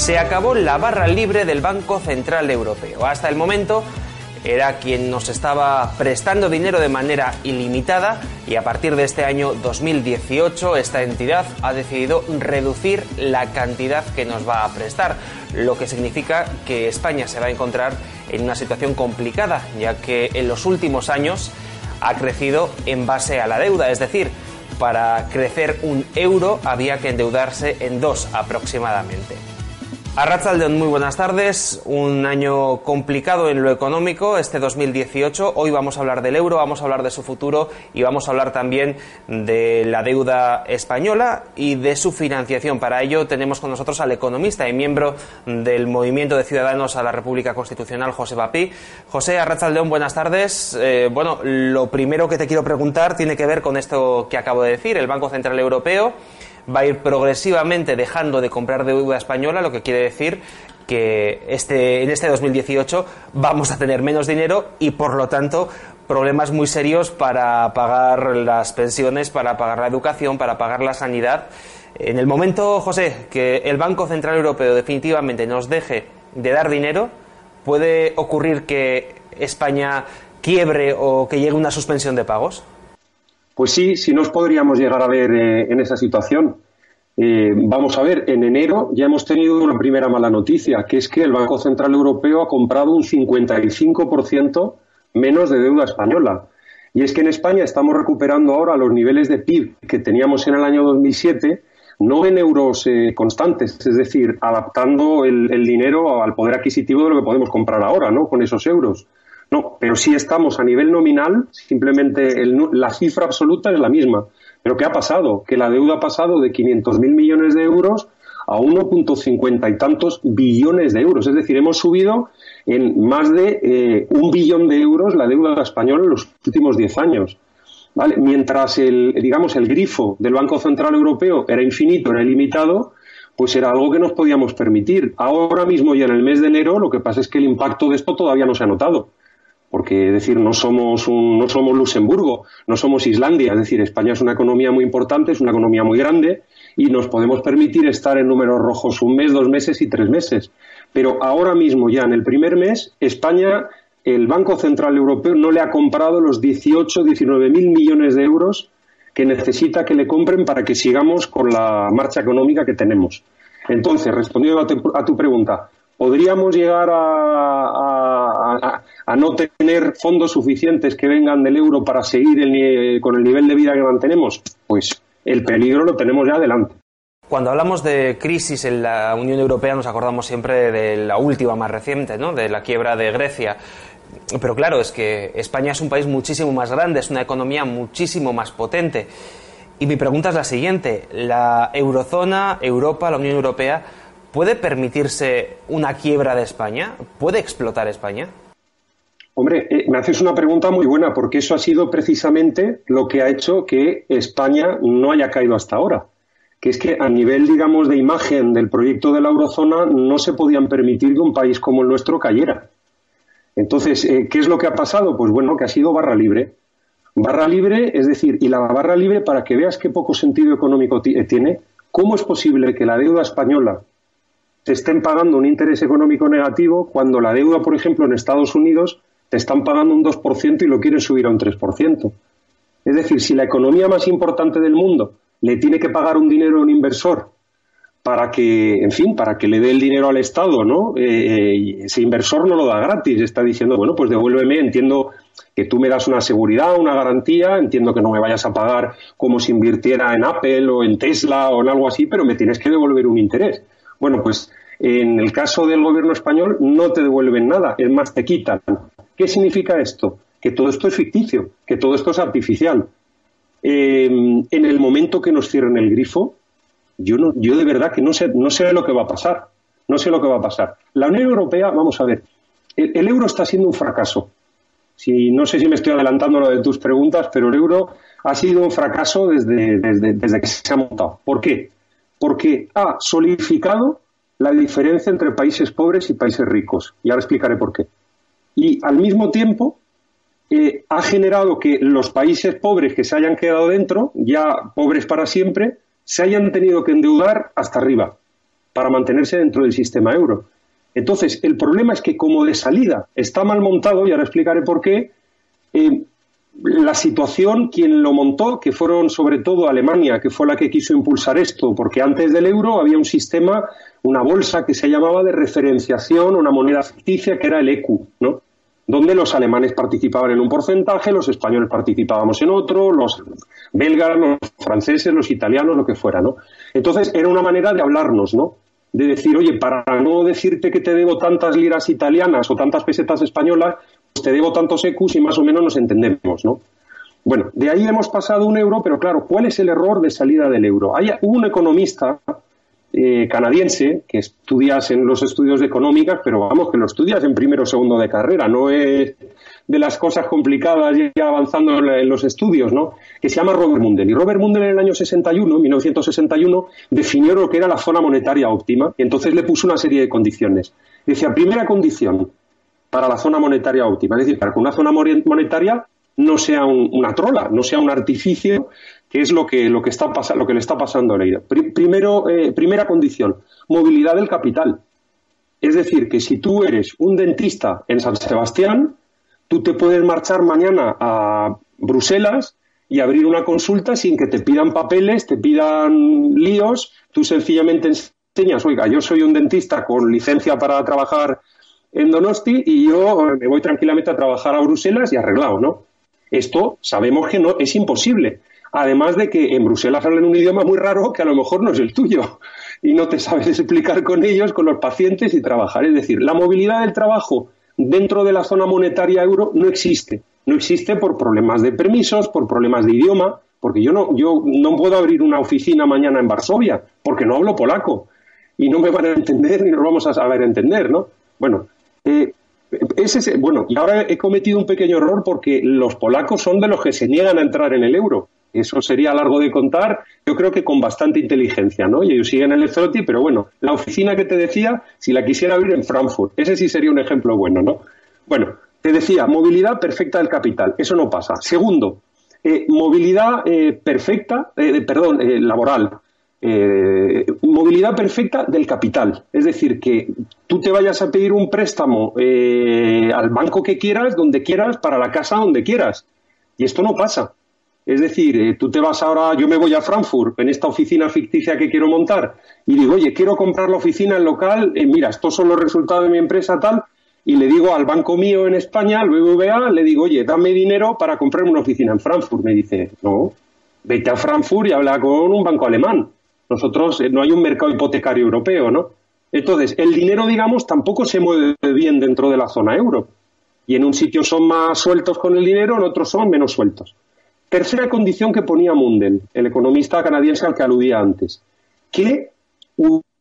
Se acabó la barra libre del Banco Central Europeo. Hasta el momento era quien nos estaba prestando dinero de manera ilimitada y a partir de este año 2018 esta entidad ha decidido reducir la cantidad que nos va a prestar, lo que significa que España se va a encontrar en una situación complicada, ya que en los últimos años ha crecido en base a la deuda, es decir, para crecer un euro había que endeudarse en dos aproximadamente. Arrachaldeón, muy buenas tardes. Un año complicado en lo económico, este 2018. Hoy vamos a hablar del euro, vamos a hablar de su futuro y vamos a hablar también de la deuda española y de su financiación. Para ello tenemos con nosotros al economista y miembro del Movimiento de Ciudadanos a la República Constitucional, José Papí. José Arrachaldeón, buenas tardes. Eh, bueno, lo primero que te quiero preguntar tiene que ver con esto que acabo de decir, el Banco Central Europeo va a ir progresivamente dejando de comprar deuda española, lo que quiere decir que este, en este 2018 vamos a tener menos dinero y por lo tanto problemas muy serios para pagar las pensiones, para pagar la educación, para pagar la sanidad. En el momento, José, que el Banco Central Europeo definitivamente nos deje de dar dinero, puede ocurrir que España quiebre o que llegue una suspensión de pagos. Pues sí, sí nos podríamos llegar a ver eh, en esa situación. Eh, vamos a ver, en enero ya hemos tenido una primera mala noticia, que es que el Banco Central Europeo ha comprado un 55% menos de deuda española. Y es que en España estamos recuperando ahora los niveles de PIB que teníamos en el año 2007, no en euros eh, constantes, es decir, adaptando el, dinero al poder adquisitivo de lo que podemos comprar ahora, ¿no? Con esos euros. No, pero sí estamos a nivel nominal, simplemente la cifra absoluta es la misma. Pero ¿qué ha pasado? Que la deuda ha pasado de 500.000 millones de euros a 1.50 y tantos billones de euros. Es decir, hemos subido en más de eh, un billón de euros la deuda española en los últimos 10 años. Mientras el, digamos, el grifo del Banco Central Europeo era infinito, era ilimitado, pues era algo que nos podíamos permitir. Ahora mismo, ya en el mes de enero, lo que pasa es que el impacto de esto todavía no se ha notado porque es decir, no somos, un, no somos Luxemburgo, no somos Islandia, es decir, España es una economía muy importante, es una economía muy grande y nos podemos permitir estar en números rojos un mes, dos meses y tres meses. Pero ahora mismo, ya en el primer mes, España, el Banco Central Europeo no le ha comprado los 18, 19 mil millones de euros que necesita que le compren para que sigamos con la marcha económica que tenemos. Entonces, respondiendo a tu pregunta, ¿podríamos llegar a, no tener fondos suficientes que vengan del euro para seguir con el nivel de vida que mantenemos? Pues el peligro lo tenemos ya adelante. Cuando hablamos de crisis en la Unión Europea nos acordamos siempre de la última más reciente, ¿no? de la quiebra de Grecia. Pero claro, es que España es un país muchísimo más grande, es una economía muchísimo más potente. Y mi pregunta es la siguiente, ¿la eurozona, Europa, la Unión Europea ¿Puede permitirse una quiebra de España? ¿Puede explotar España? Hombre, eh, me haces una pregunta muy buena, porque eso ha sido precisamente lo que ha hecho que España no haya caído hasta ahora. Que es que a nivel, digamos, de imagen del proyecto de la eurozona no se podían permitir que un país como el nuestro cayera. Entonces, eh, ¿qué es lo que ha pasado? Pues bueno, que ha sido barra libre. Barra libre, es decir, y la barra libre, para que veas qué poco sentido económico eh, tiene, ¿cómo es posible que la deuda española te estén pagando un interés económico negativo cuando la deuda, por ejemplo, en Estados Unidos te están pagando un 2% y lo quieren subir a un 3%. Es decir, si la economía más importante del mundo le tiene que pagar un dinero a un inversor para que, en fin, para que le dé el dinero al Estado, ¿no? Eh, ese inversor no lo da gratis, está diciendo, bueno, pues devuélveme, entiendo que tú me das una seguridad, una garantía, entiendo que no me vayas a pagar como si invirtiera en Apple o en Tesla o en algo así, pero me tienes que devolver un interés. Bueno, pues en el caso del gobierno español no te devuelven nada, es más, te quitan. ¿Qué significa esto? Que todo esto es ficticio, que todo esto es artificial. Eh, en el momento que nos cierren el grifo, yo, no, yo de verdad que no sé, no sé lo que va a pasar. No sé lo que va a pasar. La Unión Europea, vamos a ver, el, euro está siendo un fracaso. Si, no sé si me estoy adelantando lo de tus preguntas, pero el euro ha sido un fracaso desde, desde, desde que se ha montado. ¿Por qué? Porque ha solidificado la diferencia entre países pobres y países ricos. Y ahora explicaré por qué. Y al mismo tiempo eh, ha generado que los países pobres que se hayan quedado dentro, ya pobres para siempre, se hayan tenido que endeudar hasta arriba para mantenerse dentro del sistema euro. Entonces, el problema es que como de salida está mal montado, y ahora explicaré por qué, eh, la situación, quien lo montó, que fueron sobre todo Alemania, que fue la que quiso impulsar esto, porque antes del euro había un sistema, una bolsa que se llamaba de referenciación, una moneda ficticia que era el ECU, ¿no? donde los alemanes participaban en un porcentaje, los españoles participábamos en otro, los belgas, los franceses, los italianos, lo que fuera, ¿no? Entonces era una manera de hablarnos, ¿no? De decir, oye, para no decirte que te debo tantas liras italianas o tantas pesetas españolas, te debo tantos ecus y más o menos nos entendemos, ¿no? Bueno, de ahí hemos pasado un euro, pero claro, ¿cuál es el error de salida del euro? Hay un economista eh, canadiense que estudias en los estudios de económicas, pero vamos, que lo estudias en primero o segundo de carrera, no es de las cosas complicadas ya avanzando en los estudios, ¿no? Que se llama Robert Mundell. Y Robert Mundell en el año 61, 1961, definió lo que era la zona monetaria óptima y entonces le puso una serie de condiciones. Decía, primera condición para la zona monetaria óptima, es decir, para que una zona monetaria no sea una trola, no sea un artificio que es lo que, lo que, está, lo que le está pasando a Leida. Primero, eh, primera condición, movilidad del capital. Es decir, que si tú eres un dentista en San Sebastián, tú te puedes marchar mañana a Bruselas y abrir una consulta sin que te pidan papeles, te pidan líos, tú sencillamente enseñas, oiga, yo soy un dentista con licencia para trabajar en Donosti y yo me voy tranquilamente a trabajar a Bruselas y arreglado, ¿no? Esto sabemos que no es imposible. Además de que en Bruselas hablan un idioma muy raro que a lo mejor no es el tuyo y no te sabes explicar con ellos, con los pacientes y trabajar. Es decir, la movilidad del trabajo dentro de la zona monetaria euro no existe. No existe por problemas de permisos, por problemas de idioma, porque yo no, yo no puedo abrir una oficina mañana en Varsovia porque no hablo polaco y no me van a entender ni nos vamos a saber entender, ¿no? Bueno, eh, ese, bueno, y ahora he cometido un pequeño error porque los polacos son de los que se niegan a entrar en el euro. Eso sería largo de contar, yo creo que con bastante inteligencia, ¿no? Y ellos siguen en el Zloty, pero bueno, la oficina que te decía, si la quisiera abrir en Frankfurt, ese sí sería un ejemplo bueno, ¿no? Bueno, te decía, movilidad perfecta del capital, eso no pasa. Segundo, eh, movilidad eh, perfecta, eh, perdón, laboral. Movilidad perfecta del capital. Es decir, que tú te vayas a pedir un préstamo al banco que quieras, donde quieras, para la casa donde quieras. Y esto no pasa. Es decir, eh, tú te vas ahora, yo me voy a Frankfurt en esta oficina ficticia que quiero montar y digo, oye, quiero comprar la oficina en local, eh, mira, estos son los resultados de mi empresa tal, y le digo al banco mío en España, al BBVA, le digo, oye, dame dinero para comprarme una oficina en Frankfurt. Me dice, no, vete a Frankfurt y habla con un banco alemán. Nosotros eh, no hay un mercado hipotecario europeo, ¿no? Entonces, el dinero, digamos, tampoco se mueve bien dentro de la zona euro. Y en un sitio son más sueltos con el dinero, en otros son menos sueltos. Tercera condición que ponía Mundell, el economista canadiense al que aludía antes, que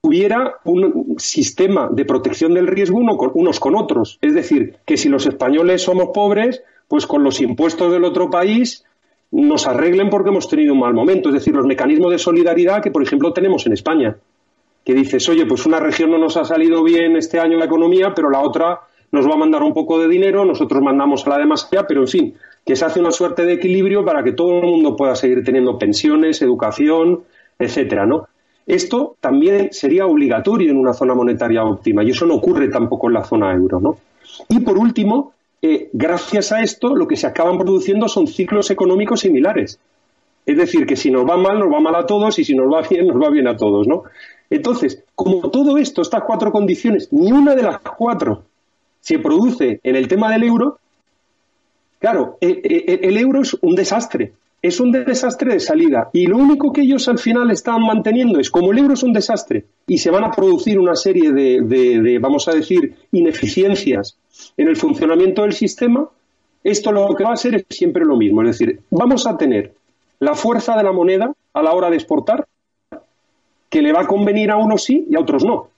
hubiera un sistema de protección del riesgo unos con otros. Es decir, que si los españoles somos pobres, pues con los impuestos del otro país nos arreglen porque hemos tenido un mal momento. Es decir, los mecanismos de solidaridad que, por ejemplo, tenemos en España. Que dices, oye, pues una región no nos ha salido bien este año la economía, pero la otra nos va a mandar un poco de dinero, nosotros mandamos a la demás pero en fin, que se hace una suerte de equilibrio para que todo el mundo pueda seguir teniendo pensiones, educación, etcétera, ¿no? Esto también sería obligatorio en una zona monetaria óptima y eso no ocurre tampoco en la zona euro, ¿no? Y por último, eh, gracias a esto lo que se acaban produciendo son ciclos económicos similares. Es decir, que si nos va mal, nos va mal a todos y si nos va bien, nos va bien a todos, ¿no? Entonces, como todo esto, estas cuatro condiciones, ni una de las cuatro se produce en el tema del euro, claro, el, el euro es un desastre es un desastre de salida. Y lo único que ellos al final están manteniendo es, como el euro es un desastre y se van a producir una serie de, vamos a decir, ineficiencias en el funcionamiento del sistema, esto lo que va a ser es siempre lo mismo. Es decir, vamos a tener la fuerza de la moneda a la hora de exportar, que le va a convenir a unos sí y a otros no.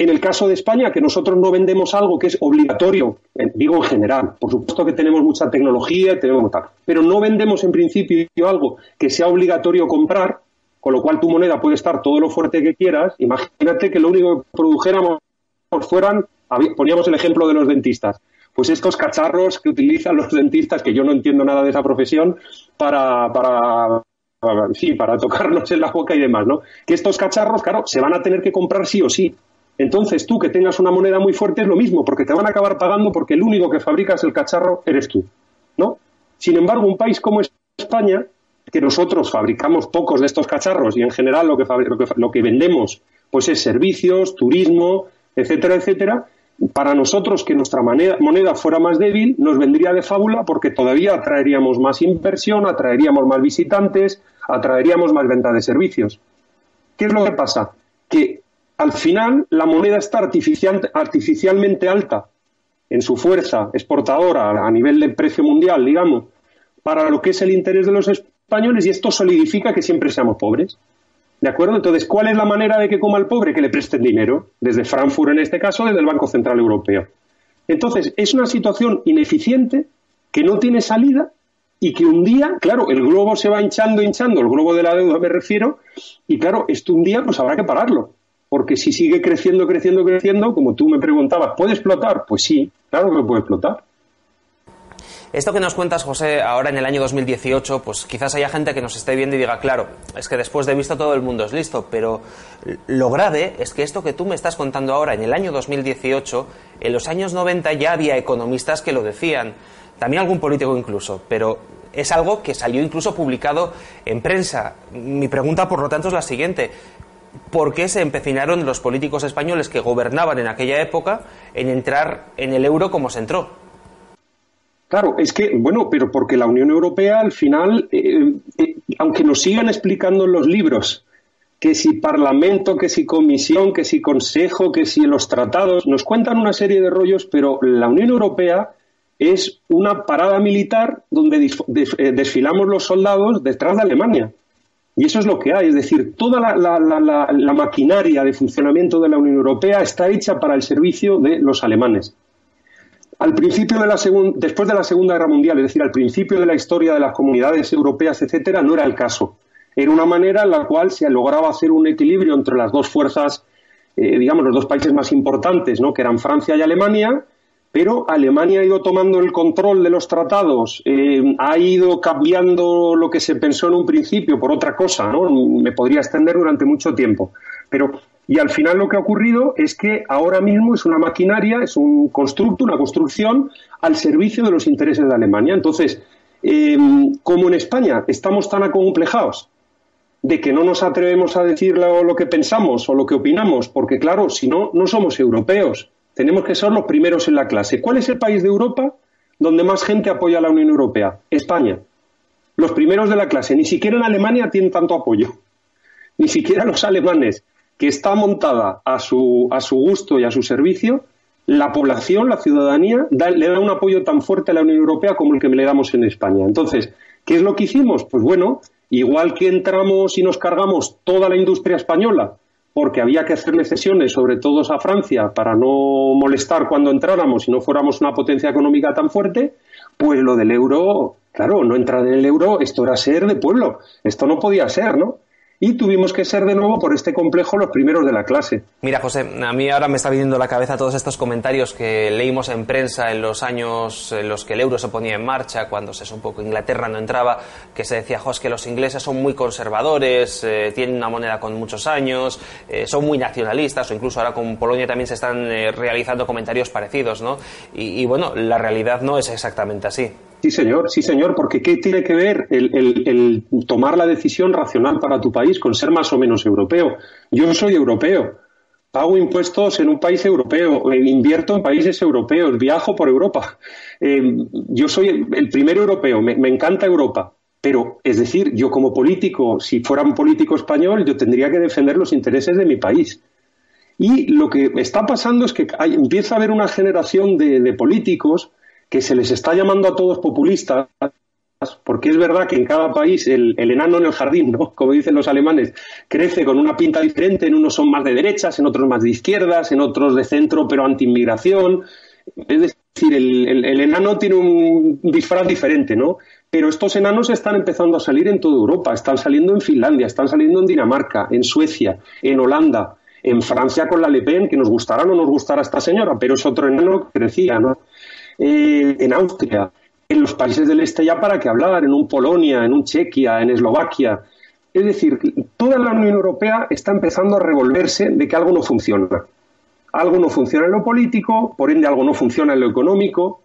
En el caso de España, que nosotros no vendemos algo que es obligatorio, digo en general, por supuesto que tenemos mucha tecnología, tenemos tal, pero no vendemos en principio algo que sea obligatorio comprar, con lo cual tu moneda puede estar todo lo fuerte que quieras. Imagínate que lo único que produjéramos fueran, poníamos el ejemplo de los dentistas, pues estos cacharros que utilizan los dentistas, que yo no entiendo nada de esa profesión, para, para sí, para tocarnos en la boca y demás, ¿no? Que estos cacharros, claro, se van a tener que comprar sí o sí. Entonces tú que tengas una moneda muy fuerte es lo mismo, porque te van a acabar pagando porque el único que fabricas el cacharro eres tú, ¿no? Sin embargo, un país como España, que nosotros fabricamos pocos de estos cacharros y en general lo que, vendemos pues es servicios, turismo, etcétera, etcétera, para nosotros que nuestra moneda, moneda, fuera más débil nos vendría de fábula porque todavía atraeríamos más inversión, atraeríamos más visitantes, atraeríamos más venta de servicios. ¿Qué es lo que pasa? Que al final la moneda está artificialmente alta en su fuerza exportadora a nivel de precio mundial, digamos, para lo que es el interés de los españoles y esto solidifica que siempre seamos pobres. ¿De acuerdo? Entonces, ¿cuál es la manera de que coma el pobre? Que le presten dinero, desde Frankfurt en este caso, desde el Banco Central Europeo. Entonces, es una situación ineficiente que no tiene salida y que un día, claro, el globo se va hinchando, hinchando, el globo de la deuda me refiero, y claro, esto un día pues habrá que pararlo porque si sigue creciendo, creciendo, creciendo, como tú me preguntabas, ¿puede explotar? Pues sí, claro que puede explotar. Esto que nos cuentas, José, ahora en el año 2018, pues quizás haya gente que nos esté viendo y diga, claro, es que después de visto todo el mundo es listo, pero lo grave es que esto que tú me estás contando ahora en el año 2018, en los años 90 ya había economistas que lo decían, también algún político incluso, pero es algo que salió incluso publicado en prensa. Mi pregunta, por lo tanto, es la siguiente por qué se empecinaron los políticos españoles que gobernaban en aquella época en entrar en el euro como se entró. Claro, es que, bueno, pero porque la Unión Europea al final, eh, eh, aunque nos sigan explicando en los libros que si Parlamento, que si Comisión, que si Consejo, que si los tratados, nos cuentan una serie de rollos, pero la Unión Europea es una parada militar donde eh, desfilamos los soldados detrás de Alemania. Y eso es lo que hay, es decir, toda la, maquinaria de funcionamiento de la Unión Europea está hecha para el servicio de los alemanes. Al principio de la después de la Segunda Guerra Mundial, es decir, al principio de la historia de las comunidades europeas, etcétera, no era el caso. Era una manera en la cual se lograba hacer un equilibrio entre las dos fuerzas, eh, digamos, los dos países más importantes, ¿no? que eran Francia y Alemania, pero Alemania ha ido tomando el control de los tratados, eh, ha ido cambiando lo que se pensó en un principio por otra cosa, ¿no? Me podría extender durante mucho tiempo. Pero, y al final lo que ha ocurrido es que ahora mismo es una maquinaria, es un constructo, una construcción al servicio de los intereses de Alemania. Entonces, em, como en España estamos tan acomplejados de que no nos atrevemos a decir lo que pensamos o lo que opinamos, porque claro, si no, no somos europeos tenemos que ser los primeros en la clase. ¿Cuál es el país de Europa donde más gente apoya a la Unión Europea? España. Los primeros de la clase. Ni siquiera en Alemania tienen tanto apoyo. Ni siquiera los alemanes, que está montada a su, a su gusto y a su servicio, la población, la ciudadanía, le da un apoyo tan fuerte a la Unión Europea como el que le damos en España. Entonces, ¿qué es lo que hicimos? Pues bueno, igual que entramos y nos cargamos toda la industria española porque había que hacerle cesiones, sobre todo a Francia, para no molestar cuando entráramos y no fuéramos una potencia económica tan fuerte, pues lo del euro, claro, no entrar en el euro, esto era ser de pueblo, esto no podía ser, ¿no? Y tuvimos que ser de nuevo por este complejo los primeros de la clase. Mira, José, a mí ahora me está viniendo a la cabeza todos estos comentarios que leímos en prensa en los años en los que el euro se ponía en marcha, cuando se un poco Inglaterra no entraba, que se decía, José, que los ingleses son muy conservadores, eh, tienen una moneda con muchos años, eh, son muy nacionalistas, o incluso ahora con Polonia también se están eh, realizando comentarios parecidos, ¿no? Y, bueno, la realidad no es exactamente así. Sí, señor, sí, señor, porque ¿qué tiene que ver el, tomar la decisión racional para tu país con ser más o menos europeo? Yo soy europeo, pago impuestos en un país europeo, eh, invierto en países europeos, viajo por Europa. Eh, yo soy el, primer europeo, me, encanta Europa. Pero, es decir, yo como político, si fuera un político español, yo tendría que defender los intereses de mi país. Y lo que está pasando es que empieza a haber una generación de políticos que se les está llamando a todos populistas, porque es verdad que en cada país el, enano en el jardín, ¿no? como dicen los alemanes, crece con una pinta diferente, en unos son más de derechas, en otros más de izquierdas, en otros de centro pero anti-inmigración. Es decir, el, el, enano tiene un disfraz diferente, ¿no? Pero estos enanos están empezando a salir en toda Europa, están saliendo en Finlandia, están saliendo en Dinamarca, en Suecia, en Holanda, en Francia con la Le Pen, que nos gustará o no nos gustará esta señora, pero es otro enano que crecía, ¿no? Eh, en Austria, en los países del este ya para qué hablar, en un Polonia, en un Chequia, en Eslovaquia. Es decir, toda la Unión Europea está empezando a revolverse de que algo no funciona. Algo no funciona en lo político, por ende algo no funciona en lo económico.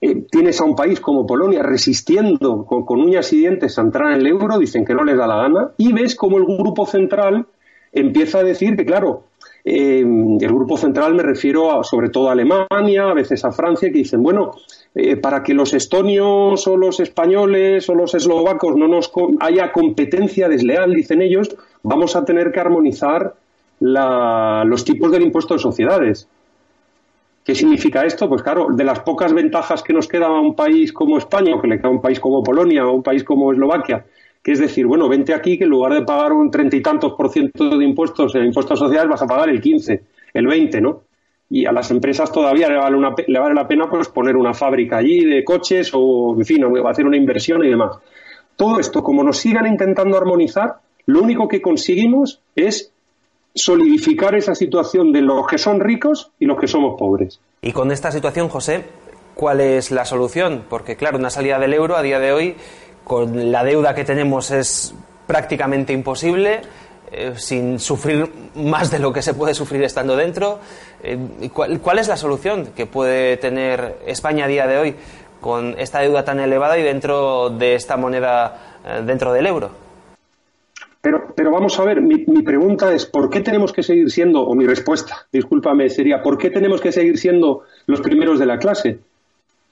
Eh, tienes a un país como Polonia resistiendo con, con, uñas y dientes a entrar en el euro, dicen que no les da la gana, y ves como el grupo central empieza a decir que, claro, eh, el grupo central me refiero sobre todo a Alemania, a veces a Francia, que dicen, bueno, eh, para que los estonios o los españoles o los eslovacos no nos haya competencia desleal, dicen ellos, vamos a tener que armonizar los tipos del impuesto de sociedades. ¿Qué significa esto? Pues claro, de las pocas ventajas que nos queda a un país como España, o que le queda a un país como Polonia o un país como Eslovaquia, que es decir, bueno, vente aquí que en lugar de pagar un treinta y tantos por ciento de impuestos en impuestos sociales vas a pagar el 15, el 20, ¿no? Y a las empresas todavía le vale, una, le vale la pena pues poner una fábrica allí de coches o, en fin, hacer una inversión y demás. Todo esto, como nos sigan intentando armonizar, lo único que conseguimos es solidificar esa situación de los que son ricos y los que somos pobres. Y con esta situación, José, ¿cuál es la solución? Porque, claro, una salida del euro a día de hoy con la deuda que tenemos es prácticamente imposible, eh, sin sufrir más de lo que se puede sufrir estando dentro. Eh, ¿cuál, es la solución que puede tener España a día de hoy con esta deuda tan elevada y dentro de esta moneda, eh, dentro del euro? Pero, pero vamos a ver, mi, mi, pregunta es, ¿por qué tenemos que seguir siendo, o mi respuesta, discúlpame, sería, ¿por qué tenemos que seguir siendo los primeros de la clase?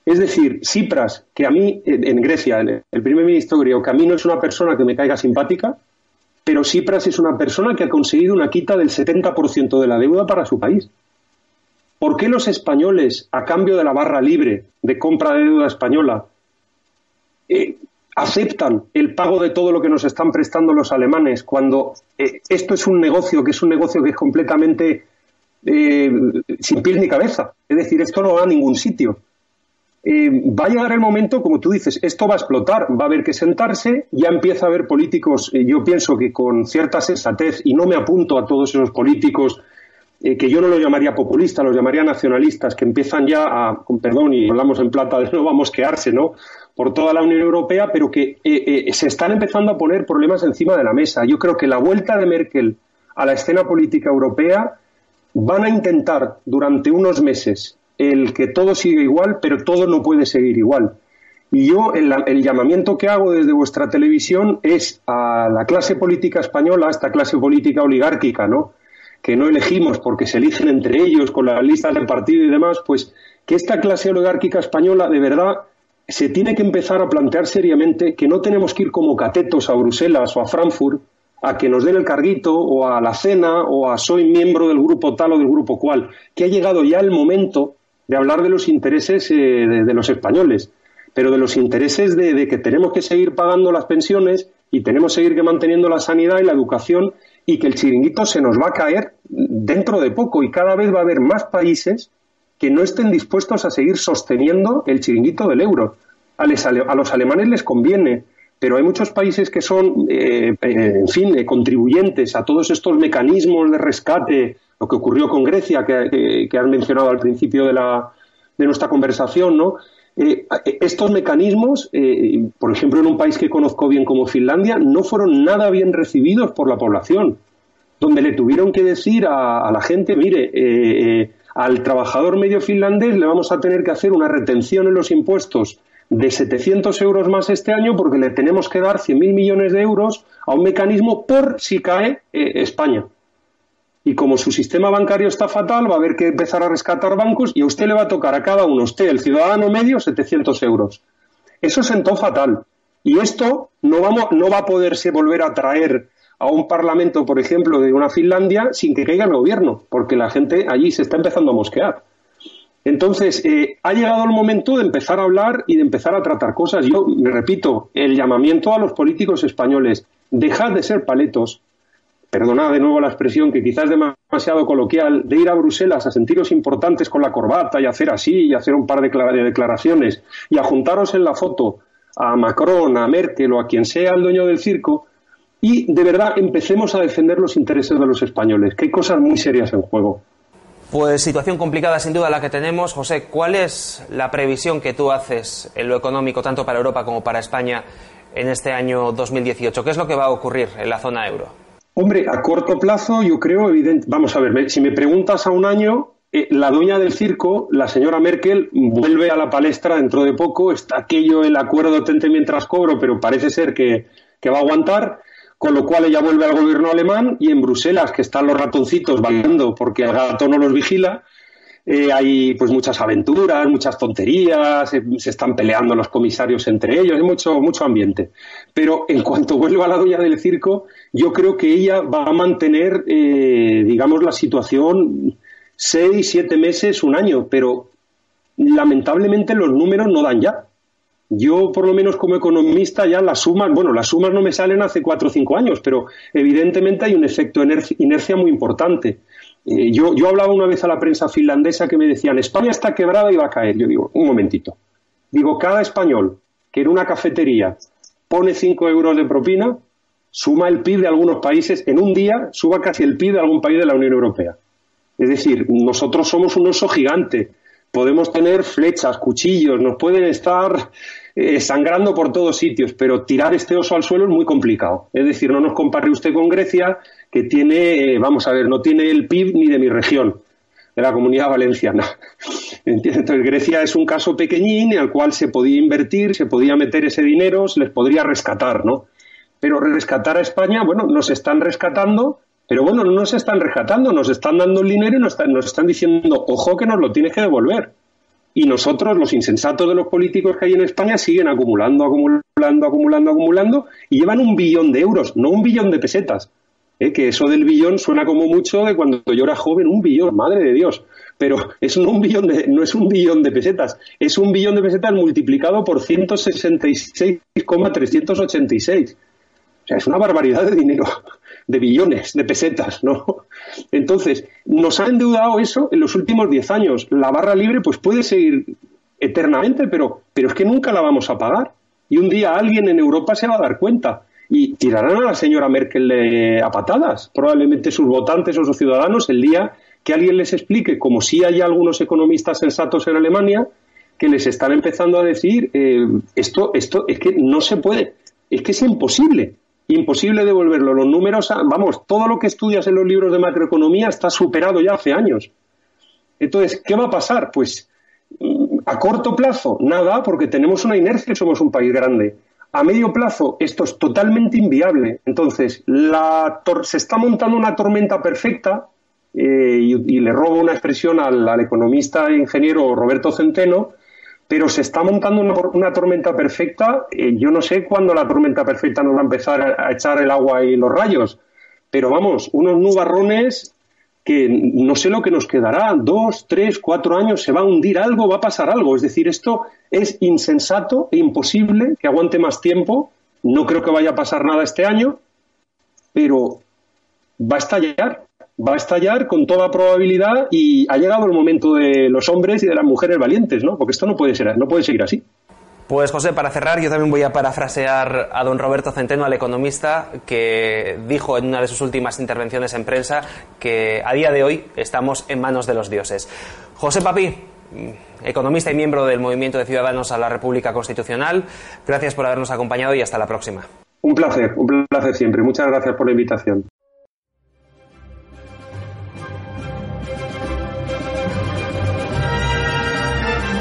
Es decir, Cipras, que a mí, en Grecia, el primer ministro griego, que a mí no es una persona que me caiga simpática, pero Cipras es una persona que ha conseguido una quita del 70% de la deuda para su país. ¿Por qué los españoles, a cambio de la barra libre de compra de deuda española, eh, aceptan el pago de todo lo que nos están prestando los alemanes cuando eh, esto es un negocio que es un negocio que es completamente eh, sin pies ni cabeza? Es decir, esto no va a ningún sitio. Eh, va a llegar el momento, como tú dices, esto va a explotar, va a haber que sentarse, ya empieza a haber políticos, eh, yo pienso que con cierta sensatez, y no me apunto a todos esos políticos eh, que yo no lo llamaría populistas, los llamaría nacionalistas, que empiezan ya a, perdón, y hablamos en plata de nuevo, a mosquearse, ¿no? por toda la Unión Europea, pero que se están empezando a poner problemas encima de la mesa. Yo creo que la vuelta de Merkel a la escena política europea van a intentar durante unos meses el que todo siga igual, pero todo no puede seguir igual. Y yo el, llamamiento que hago desde vuestra televisión es a la clase política española, a esta clase política oligárquica, ¿no? que no elegimos porque se eligen entre ellos con las listas del partido y demás, pues que esta clase oligárquica española de verdad se tiene que empezar a plantear seriamente que no tenemos que ir como catetos a Bruselas o a Frankfurt a que nos den el carguito o a la cena o a soy miembro del grupo tal o del grupo cual, que ha llegado ya el momento de hablar de los intereses eh, de, los españoles, pero de los intereses de, que tenemos que seguir pagando las pensiones y tenemos que seguir manteniendo la sanidad y la educación y que el chiringuito se nos va a caer dentro de poco y cada vez va a haber más países que no estén dispuestos a seguir sosteniendo el chiringuito del euro. A, los alemanes les conviene pero hay muchos países que son, eh, en fin, contribuyentes a todos estos mecanismos de rescate, lo que ocurrió con Grecia, que, que, han mencionado al principio de, la, de nuestra conversación, ¿no? estos mecanismos, por ejemplo, en un país que conozco bien como Finlandia, no fueron nada bien recibidos por la población donde le tuvieron que decir a, la gente, mire, eh, eh, al trabajador medio finlandés le vamos a tener que hacer una retención en los impuestos de 700 euros más este año porque le tenemos que dar 100.000 millones de euros a un mecanismo por si cae eh, España. Y como su sistema bancario está fatal, va a haber que empezar a rescatar bancos y a usted le va a tocar a cada uno, usted, el ciudadano medio, 700 euros. Eso sentó fatal. Y esto no, vamos, no va a poderse volver a traer a un parlamento, por ejemplo, de una Finlandia sin que caiga el gobierno, porque la gente allí se está empezando a mosquear. Entonces, eh, ha llegado el momento de empezar a hablar y de empezar a tratar cosas. Yo, me repito, el llamamiento a los políticos españoles, dejad de ser paletos, perdonad de nuevo la expresión que quizás es demasiado coloquial, de ir a Bruselas a sentiros importantes con la corbata y hacer así y hacer un par de declaraciones y a juntaros en la foto a Macron, a Merkel o a quien sea el dueño del circo, y de verdad empecemos a defender los intereses de los españoles, que hay cosas muy serias en juego. Pues situación complicada sin duda la que tenemos. José, ¿cuál es la previsión que tú haces en lo económico tanto para Europa como para España en este año 2018? ¿Qué es lo que va a ocurrir en la zona euro? Hombre, a corto plazo yo creo evidente. Vamos a ver, si me preguntas a un año, eh, la dueña del circo, la señora Merkel, vuelve a la palestra dentro de poco. Está aquello el acuerdo tente mientras cobro, pero parece ser que, que va a aguantar con lo cual ella vuelve al gobierno alemán y en Bruselas, que están los ratoncitos bailando porque el gato no los vigila, eh, hay pues muchas aventuras, muchas tonterías, eh, se están peleando los comisarios entre ellos, hay mucho, mucho ambiente. Pero en cuanto vuelva a la dueña del circo, yo creo que ella va a mantener, eh, digamos, la situación seis, siete meses, un año, pero lamentablemente los números no dan ya. Yo, por lo menos como economista, ya las sumas, bueno, las sumas no me salen hace cuatro o cinco años, pero evidentemente hay un efecto inercia muy importante. Eh, yo, yo hablaba una vez a la prensa finlandesa que me decían, España está quebrada y va a caer. Yo digo, un momentito. Digo, cada español que en una cafetería pone cinco euros de propina, suma el PIB de algunos países, en un día suba casi el PIB de algún país de la Unión Europea. Es decir, nosotros somos un oso gigante podemos tener flechas, cuchillos, nos pueden estar eh, sangrando por todos sitios, pero tirar este oso al suelo es muy complicado. Es decir, no nos compare usted con Grecia, que tiene, eh, vamos a ver, no tiene el PIB ni de mi región, de la comunidad valenciana. Entonces, Grecia es un caso pequeñín en el cual se podía invertir, se podía meter ese dinero, se les podría rescatar, ¿no? Pero rescatar a España, bueno, nos están rescatando, pero bueno, no nos están rescatando, nos están dando el dinero y nos están, nos están diciendo, ojo que nos lo tienes que devolver. Y nosotros, los insensatos de los políticos que hay en España, siguen acumulando, acumulando, acumulando, acumulando y llevan un billón de euros, no un billón de pesetas. ¿eh? Que eso del billón suena como mucho de cuando yo era joven, un billón, madre de Dios. Pero es un billón de, no es un billón de pesetas, es un billón de pesetas multiplicado por 166,386. Es una barbaridad de dinero de billones de pesetas, ¿no? Entonces, nos ha endeudado eso en los últimos 10 años. La barra libre pues puede seguir eternamente, pero, pero es que nunca la vamos a pagar. Y un día alguien en Europa se va a dar cuenta y tirarán a la señora Merkel a patadas. Probablemente sus votantes o sus ciudadanos el día que alguien les explique, como si hay algunos economistas sensatos en Alemania, que les están empezando a decir eh, esto, esto es que no se puede, es que es imposible imposible devolverlo. Los números, vamos, todo lo que estudias en los libros de macroeconomía está superado ya hace años. Entonces, ¿qué va a pasar? Pues mm, a corto plazo, nada, porque tenemos una inercia y somos un país grande. A medio plazo, esto es totalmente inviable. Entonces, la se está montando una tormenta perfecta, eh, y, le robo una expresión al, al economista e ingeniero Roberto Centeno, pero se está montando una, tormenta perfecta. Eh, yo no sé cuándo la tormenta perfecta nos va a empezar a, echar el agua y los rayos, pero vamos, unos nubarrones que no sé lo que nos quedará, dos, tres, cuatro años, se va a hundir algo, va a pasar algo. Es decir, esto es insensato e imposible que aguante más tiempo. No creo que vaya a pasar nada este año, pero va a estallar va a estallar con toda probabilidad y ha llegado el momento de los hombres y de las mujeres valientes, ¿no? Porque esto no puede ser, no puede seguir así. Pues José, para cerrar, yo también voy a parafrasear a don Roberto Centeno, al economista, que dijo en una de sus últimas intervenciones en prensa que a día de hoy estamos en manos de los dioses. José Papi, economista y miembro del Movimiento de Ciudadanos a la República Constitucional, gracias por habernos acompañado y hasta la próxima. Un placer, un placer siempre. Muchas gracias por la invitación.